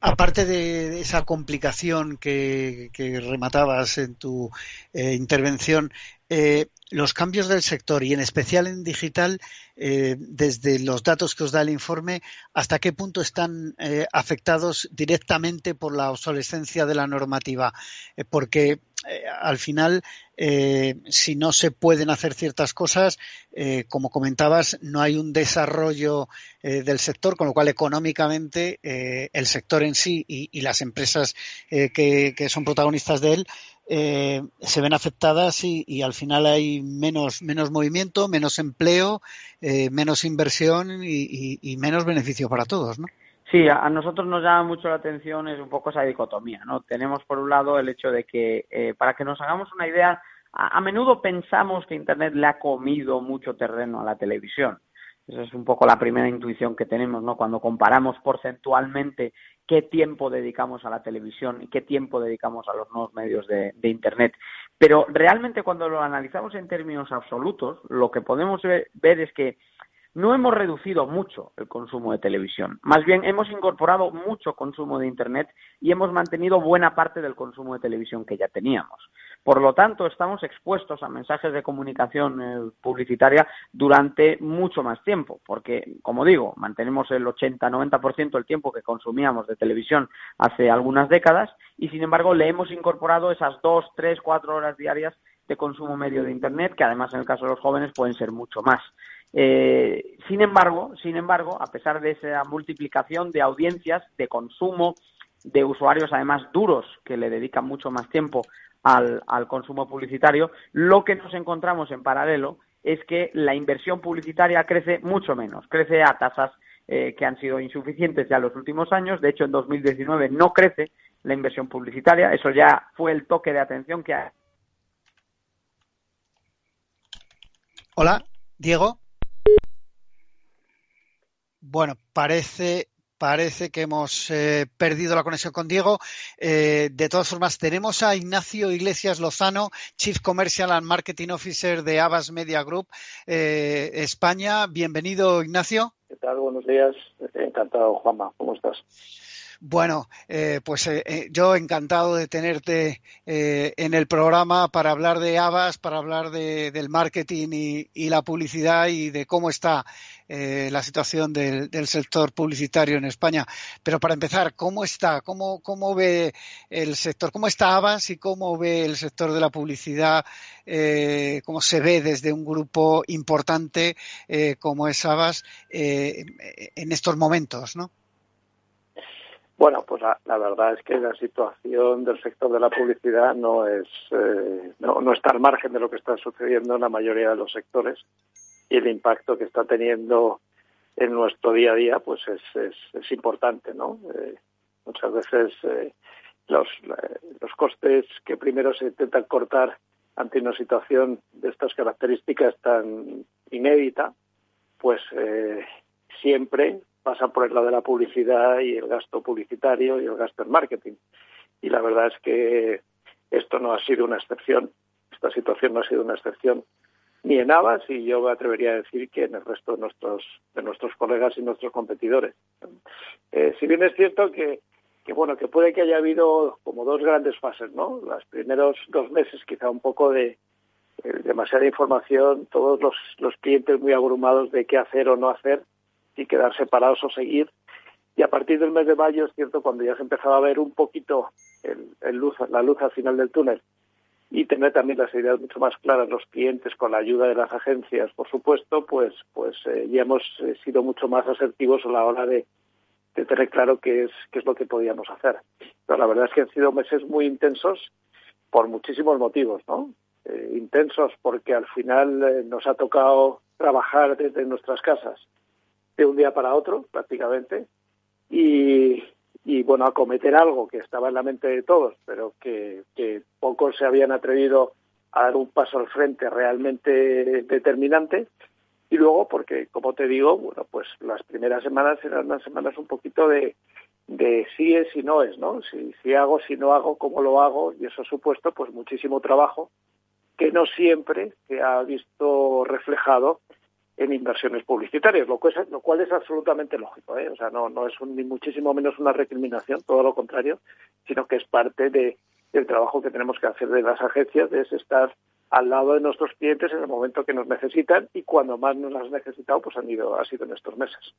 aparte de esa complicación que, rematabas en tu intervención, los cambios del sector y en especial en digital, eh, desde los datos que os da el informe, hasta qué punto están eh, afectados directamente por la obsolescencia de la normativa. Eh, al final, si no se pueden hacer ciertas cosas, como comentabas, no hay un desarrollo del sector, con lo cual económicamente el sector en sí y, las empresas que, son protagonistas de él eh, se ven afectadas y, al final hay menos, menos movimiento, menos empleo, eh, menos inversión y, menos beneficio para todos, ¿no? Sí, a nosotros nos llama mucho la atención es un poco esa dicotomía, ¿no? Tenemos por un lado el hecho de que, eh, para que nos hagamos una idea, a, menudo pensamos que Internet le ha comido mucho terreno a la televisión. Esa es un poco la primera intuición que tenemos, ¿no? Cuando comparamos porcentualmente qué tiempo dedicamos a la televisión y qué tiempo dedicamos a los nuevos medios de, Internet. Pero realmente cuando lo analizamos en términos absolutos, lo que podemos ver, es que no hemos reducido mucho el consumo de televisión. Más bien hemos incorporado mucho consumo de Internet y hemos mantenido buena parte del consumo de televisión que ya teníamos. Por lo tanto, estamos expuestos a mensajes de comunicación eh, publicitaria durante mucho más tiempo, porque, como digo, mantenemos el 80-90% del tiempo que consumíamos de televisión hace algunas décadas y, sin embargo, le hemos incorporado esas dos, tres, cuatro horas diarias de consumo medio de Internet, que además en el caso de los jóvenes pueden ser mucho más. Eh, sin embargo, sin embargo, a pesar de esa multiplicación de audiencias, de consumo, de usuarios además duros que le dedican mucho más tiempo al, consumo publicitario, lo que nos encontramos en paralelo es que la inversión publicitaria crece mucho menos, crece a tasas eh, que han sido insuficientes ya en los últimos años. De hecho, en 2019 no crece la inversión publicitaria. Eso ya fue el toque de atención que ha. Hola, Diego. Bueno, parece parece que hemos eh, perdido la conexión con Diego. Eh, de todas formas, tenemos a Ignacio Iglesias Lozano, Chief Commercial and Marketing Officer de Abbas Media Group eh, España. Bienvenido, Ignacio. ¿Qué tal? Buenos días. Encantado, Juanma. ¿Cómo estás? Bueno, eh, pues eh, eh, yo encantado de tenerte en el programa para hablar de Avas, para hablar de, del marketing y, la publicidad y de cómo está la situación del, sector publicitario en España. Pero para empezar, ¿cómo está? ¿Cómo, ¿Cómo ve el sector? ¿Cómo está Avas y cómo ve el sector de la publicidad? ¿Cómo se ve desde un grupo importante como es Avas en estos momentos, no? Bueno, pues la, verdad es que la situación del sector de la publicidad no es eh, no, está al margen de lo que está sucediendo en la mayoría de los sectores y el impacto que está teniendo en nuestro día a día pues es, es, importante, ¿no? Eh, muchas veces eh, los, los costes que primero se intentan cortar ante una situación de estas características tan inédita, pues siempre pasa por el lado de la publicidad y el gasto publicitario y el gasto en marketing. Y la verdad es que esto no ha sido una excepción, esta situación no ha sido una excepción ni en Avas y yo me atrevería a decir que en el resto de nuestros de nuestros colegas y nuestros competidores. Eh, si bien es cierto que, que bueno que puede que haya habido como dos grandes fases, ¿no? Los primeros dos meses quizá un poco de eh, demasiada información, todos los clientes muy abrumados de qué hacer o no hacer y quedar separados o seguir. Y a partir del mes de mayo, es cierto, cuando ya se empezaba a ver un poquito el, luz, la luz al final del túnel y tener también las ideas mucho más claras los clientes con la ayuda de las agencias, por supuesto, pues pues eh, ya hemos eh, sido mucho más asertivos a la hora de, tener claro qué es qué es lo que podíamos hacer. Pero la verdad es que han sido meses muy intensos por muchísimos motivos, ¿no? Eh, intensos porque al final nos ha tocado trabajar desde nuestras casas de un día para otro, prácticamente, y, y bueno, acometer algo que estaba en la mente de todos, pero que, pocos se habían atrevido a dar un paso al frente realmente determinante. Y luego, porque, como te digo, bueno, pues las primeras semanas eran unas semanas un poquito de, de sí es y no es, ¿no? Si, si hago, si no hago, cómo lo hago, y eso ha supuesto pues muchísimo trabajo que no siempre se ha visto reflejado en inversiones publicitarias, lo cual es, lo cual es absolutamente lógico. ¿eh? O sea, no, no es ni muchísimo menos una recriminación, todo lo contrario, sino que es parte de, del trabajo que tenemos que hacer de las agencias, es estar al lado de nuestros clientes en el momento que nos necesitan y cuando más nos has necesitado, pues han ido, ha sido en estos meses.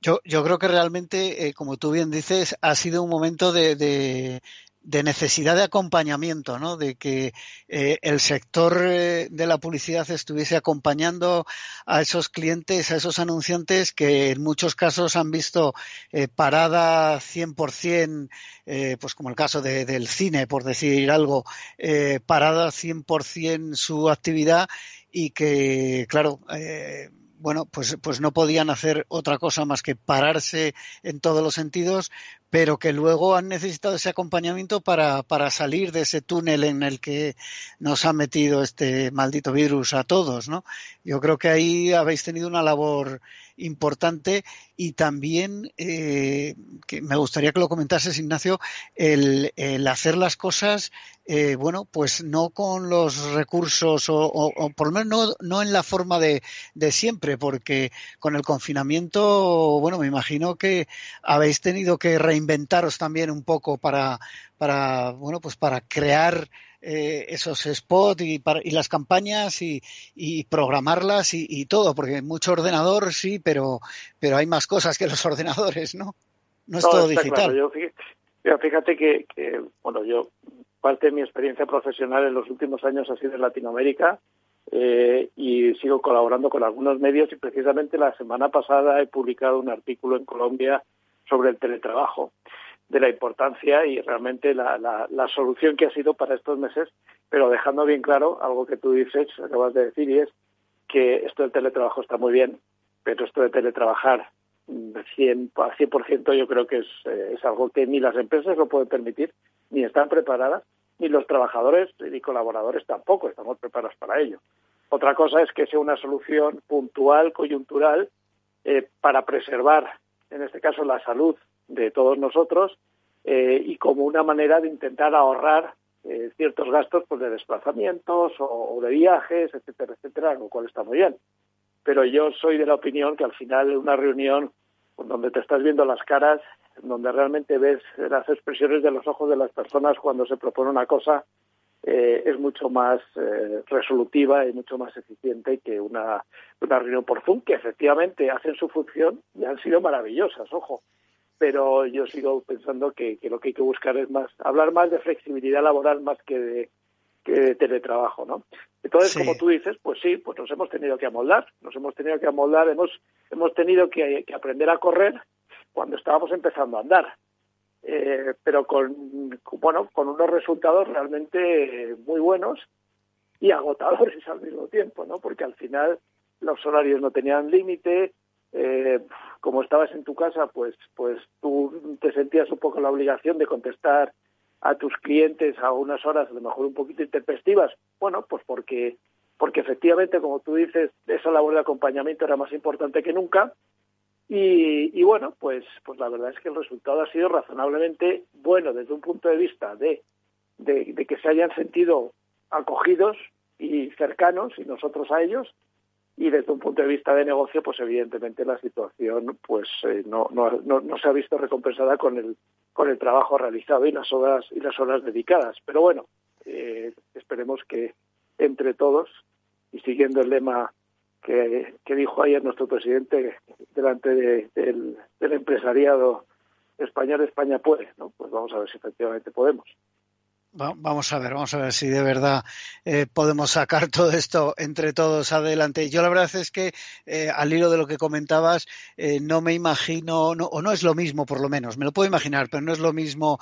Yo, yo creo que realmente, eh, como tú bien dices, ha sido un momento de necesidad de acompañamiento, ¿no? De que eh, el sector eh, de la publicidad estuviese acompañando a esos clientes, a esos anunciantes que en muchos casos han visto eh, parada 100%, eh, pues como el caso de, del cine, por decir algo, eh, parada 100% su actividad y que, claro, eh, bueno, pues, pues no podían hacer otra cosa más que pararse en todos los sentidos, pero que luego han necesitado ese acompañamiento para, para salir de ese túnel en el que nos ha metido este maldito virus a todos, ¿no? Yo creo que ahí habéis tenido una labor importante y también eh, que me gustaría que lo comentases, Ignacio, el, hacer las cosas, eh, bueno, pues no con los recursos o, por lo menos no, no en la forma de, de, siempre, porque con el confinamiento, bueno, me imagino que habéis tenido que reinventaros también un poco para, para bueno, pues para crear eh, esos spots y, y, las campañas y, y programarlas y, y, todo, porque mucho ordenador sí, pero, pero hay más cosas que los ordenadores, ¿no? No es todo digital. Yo, fíjate que, que, bueno, yo, parte de mi experiencia profesional en los últimos años ha sido en Latinoamérica eh, y sigo colaborando con algunos medios y precisamente la semana pasada he publicado un artículo en Colombia sobre el teletrabajo de la importancia y realmente la, la, solución que ha sido para estos meses, pero dejando bien claro algo que tú dices, acabas de decir, y es que esto del teletrabajo está muy bien, pero esto de teletrabajar 100, al 100% yo creo que es, eh, es algo que ni las empresas lo pueden permitir, ni están preparadas, ni los trabajadores y colaboradores tampoco estamos preparados para ello. Otra cosa es que sea una solución puntual, coyuntural, eh, para preservar, en este caso, la salud de todos nosotros eh, y como una manera de intentar ahorrar eh, ciertos gastos pues, de desplazamientos o, o, de viajes, etcétera, etcétera, lo cual está muy bien. Pero yo soy de la opinión que al final una reunión donde te estás viendo las caras donde realmente ves las expresiones de los ojos de las personas cuando se propone una cosa, eh, es mucho más eh, resolutiva y mucho más eficiente que una, una reunión por Zoom, que efectivamente hacen su función y han sido maravillosas, ojo. Pero yo sigo pensando que, que lo que hay que buscar es más, hablar más de flexibilidad laboral más que de, que de teletrabajo, ¿no? Entonces, como tú dices, pues sí, pues nos hemos tenido que amoldar, nos hemos tenido que amoldar, hemos, hemos tenido que, que aprender a correr cuando estábamos empezando a andar. Eh, pero con, bueno, con unos resultados realmente muy buenos y agotadores al mismo tiempo, ¿no? Porque al final los horarios no tenían límite, eh, como estabas en tu casa, pues, pues tú te sentías un poco la obligación de contestar a tus clientes a unas horas a lo mejor un poquito intempestivas. Bueno, pues porque, porque efectivamente, como tú dices, esa labor de acompañamiento era más importante que nunca y, bueno, pues, pues la verdad es que el resultado ha sido razonablemente bueno desde un punto de vista de, de, que se hayan sentido acogidos y cercanos y nosotros a ellos y desde un punto de vista de negocio pues evidentemente la situación pues eh, no, no, no, se ha visto recompensada con el con el trabajo realizado y las horas y las horas dedicadas pero bueno eh, esperemos que entre todos y siguiendo el lema que, dijo ayer nuestro presidente delante del, del empresariado español, España puede, ¿no? Pues vamos a ver si efectivamente podemos. Vamos a ver, vamos a ver si de verdad eh, podemos sacar todo esto entre todos adelante. Yo la verdad es que eh, al hilo de lo que comentabas, eh, no me imagino, o no es lo mismo por lo menos, me lo puedo imaginar, pero no es lo mismo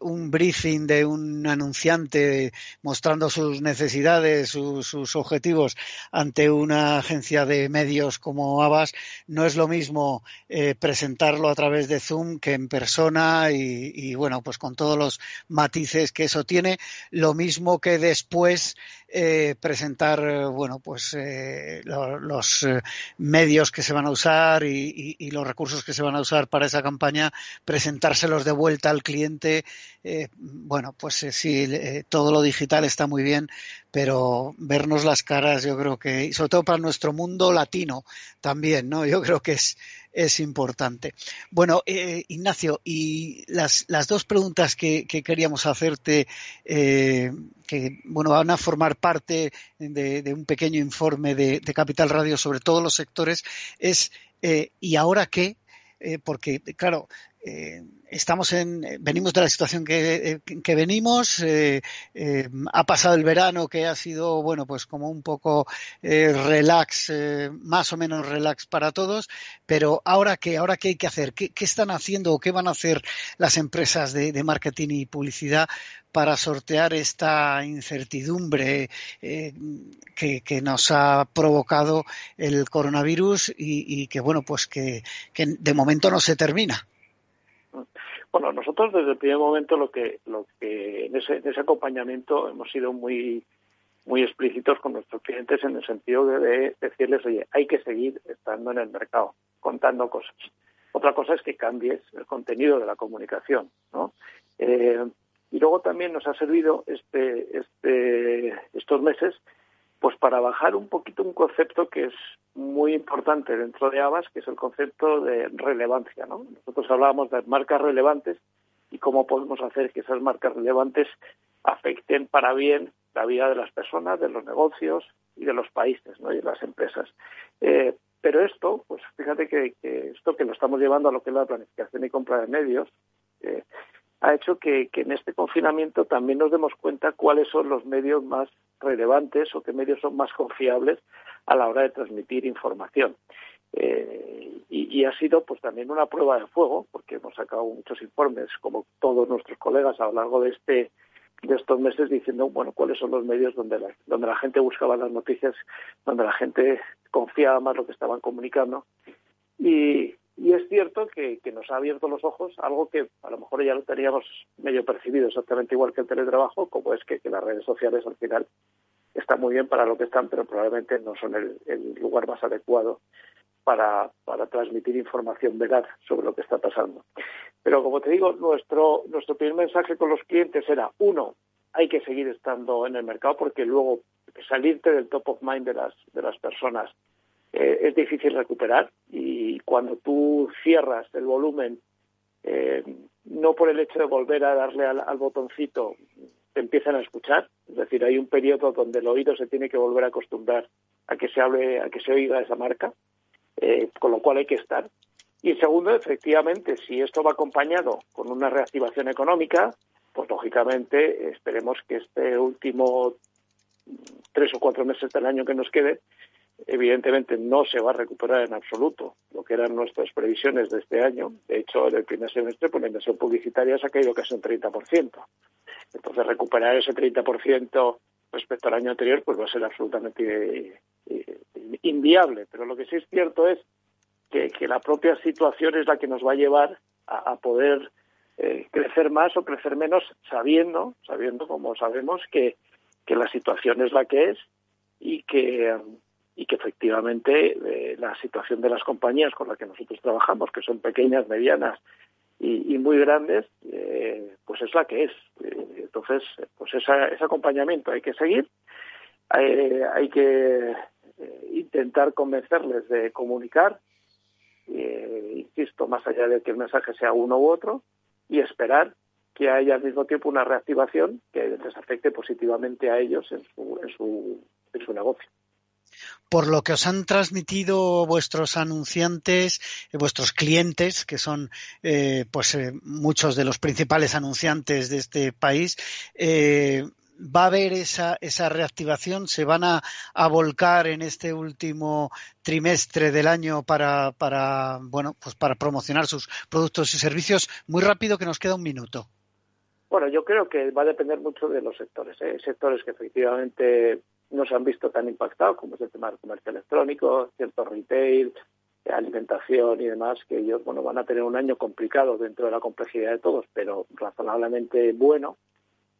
un briefing de un anunciante mostrando sus necesidades, sus objetivos ante una agencia de medios como Abbas, no es lo mismo presentarlo a través de Zoom que en persona y, y bueno, pues con todos los matices que eso tiene, lo mismo que después eh, presentar, eh, bueno, pues eh, los medios que se van a usar y, los recursos que se van a usar para esa campaña, presentárselos de vuelta al cliente. bueno, pues sí, todo lo digital está muy bien, pero vernos las caras, yo creo que, y sobre todo para nuestro mundo latino también, ¿no? Yo creo que es es importante. Bueno, eh, Ignacio, y las, las dos preguntas que, queríamos hacerte, eh, que bueno, van a formar parte de, un pequeño informe de, Capital Radio sobre todos los sectores, es eh, ¿y ahora qué? porque, claro, eh, estamos en, venimos de la situación que, que venimos, eh, eh, ha pasado el verano que ha sido, bueno, pues como un poco relax, más o menos relax para todos, pero ahora qué, ahora qué hay que hacer, qué, están haciendo o qué van a hacer las empresas de, marketing y publicidad para sortear esta incertidumbre que, nos ha provocado el coronavirus y, y que, bueno, pues que, que de momento no se termina. Bueno, nosotros desde el primer momento lo que, lo que en ese, ese acompañamiento hemos sido muy muy explícitos con nuestros clientes en el sentido de, decirles, oye, hay que seguir estando en el mercado, contando cosas. Otra cosa es que cambies el contenido de la comunicación, ¿no? Eh, y luego también nos ha servido este, este, estos meses pues para bajar un poquito un concepto que es muy importante dentro de Abbas, que es el concepto de relevancia. ¿no? Nosotros hablábamos de marcas relevantes y cómo podemos hacer que esas marcas relevantes afecten para bien la vida de las personas, de los negocios y de los países ¿no? y de las empresas. Eh, pero esto, pues fíjate que, esto que lo estamos llevando a lo que es la planificación y compra de medios, eh, ha hecho que, en este confinamiento también nos demos cuenta cuáles son los medios más relevantes o qué medios son más confiables a la hora de transmitir información. Eh, y, ha sido pues también una prueba de fuego, porque hemos sacado muchos informes, como todos nuestros colegas a lo largo de este de estos meses diciendo bueno cuáles son los medios donde la, donde la gente buscaba las noticias, donde la gente confiaba más lo que estaban comunicando y, y es cierto que, nos ha abierto los ojos, algo que a lo mejor ya lo teníamos medio percibido exactamente igual que el teletrabajo, como es que, las redes sociales al final están muy bien para lo que están, pero probablemente no son el, lugar más adecuado para, transmitir información veraz sobre lo que está pasando. Pero como te digo, nuestro, nuestro primer mensaje con los clientes era, uno, hay que seguir estando en el mercado porque luego salirte del top of mind de las, de las personas eh, es difícil recuperar y cuando tú cierras el volumen eh, no por el hecho de volver a darle al, botoncito te empiezan a escuchar, es decir, hay un periodo donde el oído se tiene que volver a acostumbrar a que se hable, a que se oiga esa marca, eh, con lo cual hay que estar. Y segundo, efectivamente, si esto va acompañado con una reactivación económica, pues lógicamente esperemos que este último tres o cuatro meses del año que nos quede evidentemente no se va a recuperar en absoluto lo que eran nuestras previsiones de este año. De hecho, en el primer semestre, pues la inversión publicitaria se ha caído casi un 30%. Entonces, recuperar ese 30% respecto al año anterior, pues va a ser absolutamente eh, inviable. Pero lo que sí es cierto es que, la propia situación es la que nos va a llevar a, poder eh, crecer más o crecer menos, sabiendo, sabiendo como sabemos que, que la situación es la que es y que y que efectivamente eh, la situación de las compañías con las que nosotros trabajamos, que son pequeñas, medianas y, muy grandes, eh, pues es la que es. Eh, entonces, pues ese acompañamiento hay que seguir, hay, que intentar convencerles de comunicar, insisto, más allá de que el mensaje sea uno u otro, y esperar que haya al mismo tiempo una reactivación que les afecte positivamente a ellos en su, en su, en su negocio por lo que os han transmitido vuestros anunciantes, eh, vuestros clientes, que son eh, pues eh, muchos de los principales anunciantes de este país, va a haber esa, esa reactivación, se van a, volcar en este último trimestre del año para, para, bueno, pues para promocionar sus productos y servicios. Muy rápido, que nos queda un minuto. Bueno, yo creo que va a depender mucho de los sectores. Sectores que efectivamente no se han visto tan impactados como es el tema del comercio electrónico, cierto retail, eh, alimentación y demás, que ellos bueno van a tener un año complicado dentro de la complejidad de todos, pero razonablemente bueno.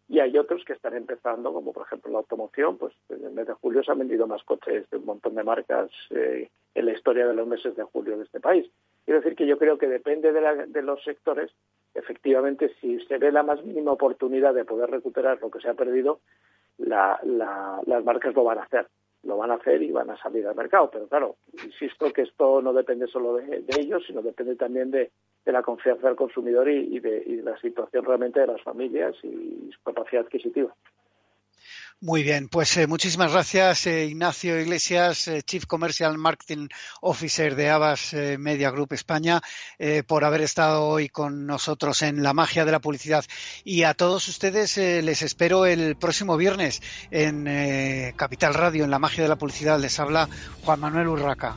Y hay otros que están empezando, como por ejemplo la automoción, pues en el mes de julio se han vendido más coches de un montón de marcas eh, en la historia de los meses de julio de este país. Quiero decir que yo creo que depende de, de los sectores, efectivamente, si se ve la más mínima oportunidad de poder recuperar lo que se ha perdido, la, las marcas lo van a hacer, lo van a hacer y van a salir al mercado. Pero claro, insisto que esto no depende solo de, ellos, sino depende también de, la confianza del consumidor y, de, y de la situación realmente de las familias y su capacidad adquisitiva. Muy bien, pues eh, muchísimas gracias eh, Ignacio Iglesias, eh, Chief Commercial Marketing Officer de Avas Media Group España, por haber estado hoy con nosotros en La Magia de la Publicidad. Y a todos ustedes les espero el próximo viernes en Capital Radio, en La Magia de la Publicidad. Les habla Juan Manuel Urraca.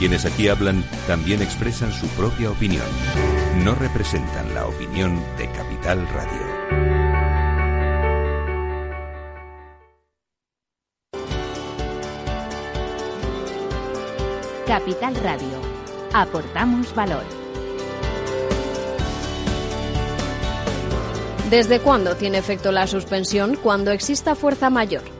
Quienes aquí hablan también expresan su propia opinión. No representan la opinión de Capital Radio. Capital Radio. Aportamos valor. ¿Desde cuándo tiene efecto la suspensión? Cuando exista fuerza mayor